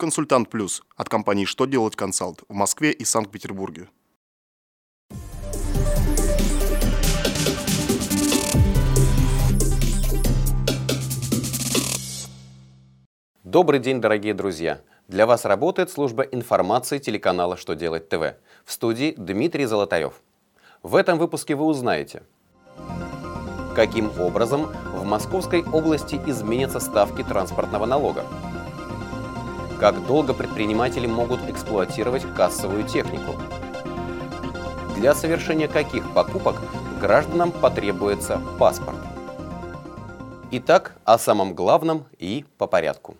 Консультант Плюс от компании «Что делать консалт» в Москве и Санкт-Петербурге. Добрый день, дорогие друзья! Для вас работает служба информации телеканала «Что делать ТВ». В студии Дмитрий Золотарев. В этом выпуске вы узнаете, каким образом в Московской области изменятся ставки транспортного налога, как долго предприниматели могут эксплуатировать кассовую технику, для совершения каких покупок гражданам потребуется паспорт. Итак, о самом главном и по порядку.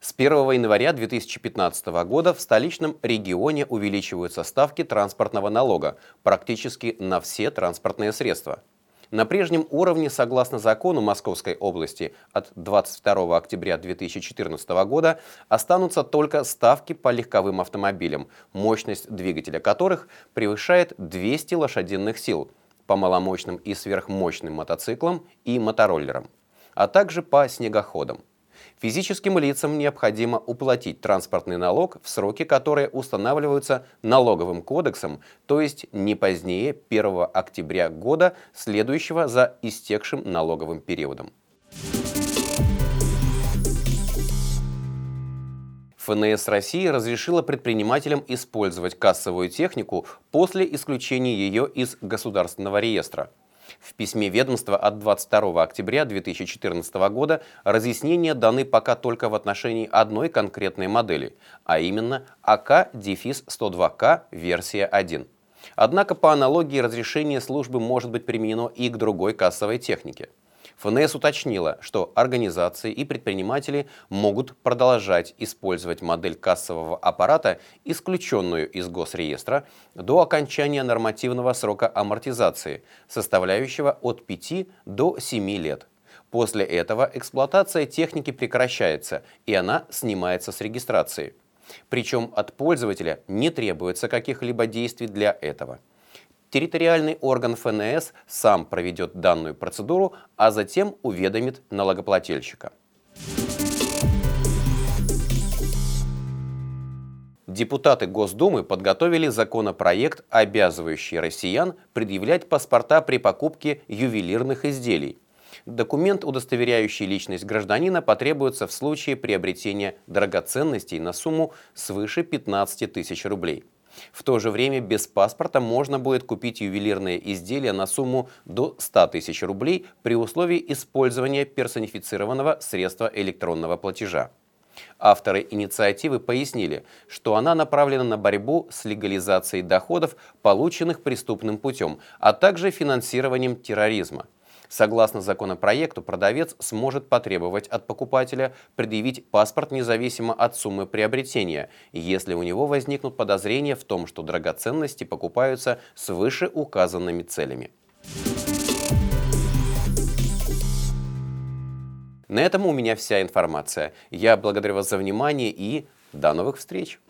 С 1 января 2015 года в столичном регионе увеличиваются ставки транспортного налога практически на все транспортные средства. На прежнем уровне, согласно закону Московской области от 22 октября 2014 года, останутся только ставки по легковым автомобилям, мощность двигателя которых превышает 200 лошадиных сил, по маломощным и сверхмощным мотоциклам и мотороллерам а также по снегоходам. Физическим лицам необходимо уплатить транспортный налог в сроки, которые устанавливаются налоговым кодексом, то есть не позднее 1 октября года, следующего за истекшим налоговым периодом. ФНС России разрешила предпринимателям использовать кассовую технику после исключения ее из государственного реестра. В письме ведомства от 22 октября 2014 года разъяснения даны пока только в отношении одной конкретной модели, а именно АК-102К версия 1. Однако по аналогии разрешение службы может быть применено и к другой кассовой технике. ФНС уточнила, что организации и предприниматели могут продолжать использовать модель кассового аппарата, исключенную из госреестра, до окончания нормативного срока амортизации, составляющего от 5 до 7 лет. После этого эксплуатация техники прекращается, и она снимается с регистрации. Причем от пользователя не требуется каких-либо действий для этого территориальный орган ФНС сам проведет данную процедуру, а затем уведомит налогоплательщика. Депутаты Госдумы подготовили законопроект, обязывающий россиян предъявлять паспорта при покупке ювелирных изделий. Документ, удостоверяющий личность гражданина, потребуется в случае приобретения драгоценностей на сумму свыше 15 тысяч рублей. В то же время без паспорта можно будет купить ювелирные изделия на сумму до 100 тысяч рублей при условии использования персонифицированного средства электронного платежа. Авторы инициативы пояснили, что она направлена на борьбу с легализацией доходов, полученных преступным путем, а также финансированием терроризма – Согласно законопроекту, продавец сможет потребовать от покупателя предъявить паспорт независимо от суммы приобретения, если у него возникнут подозрения в том, что драгоценности покупаются с вышеуказанными целями. На этом у меня вся информация. Я благодарю вас за внимание и до новых встреч!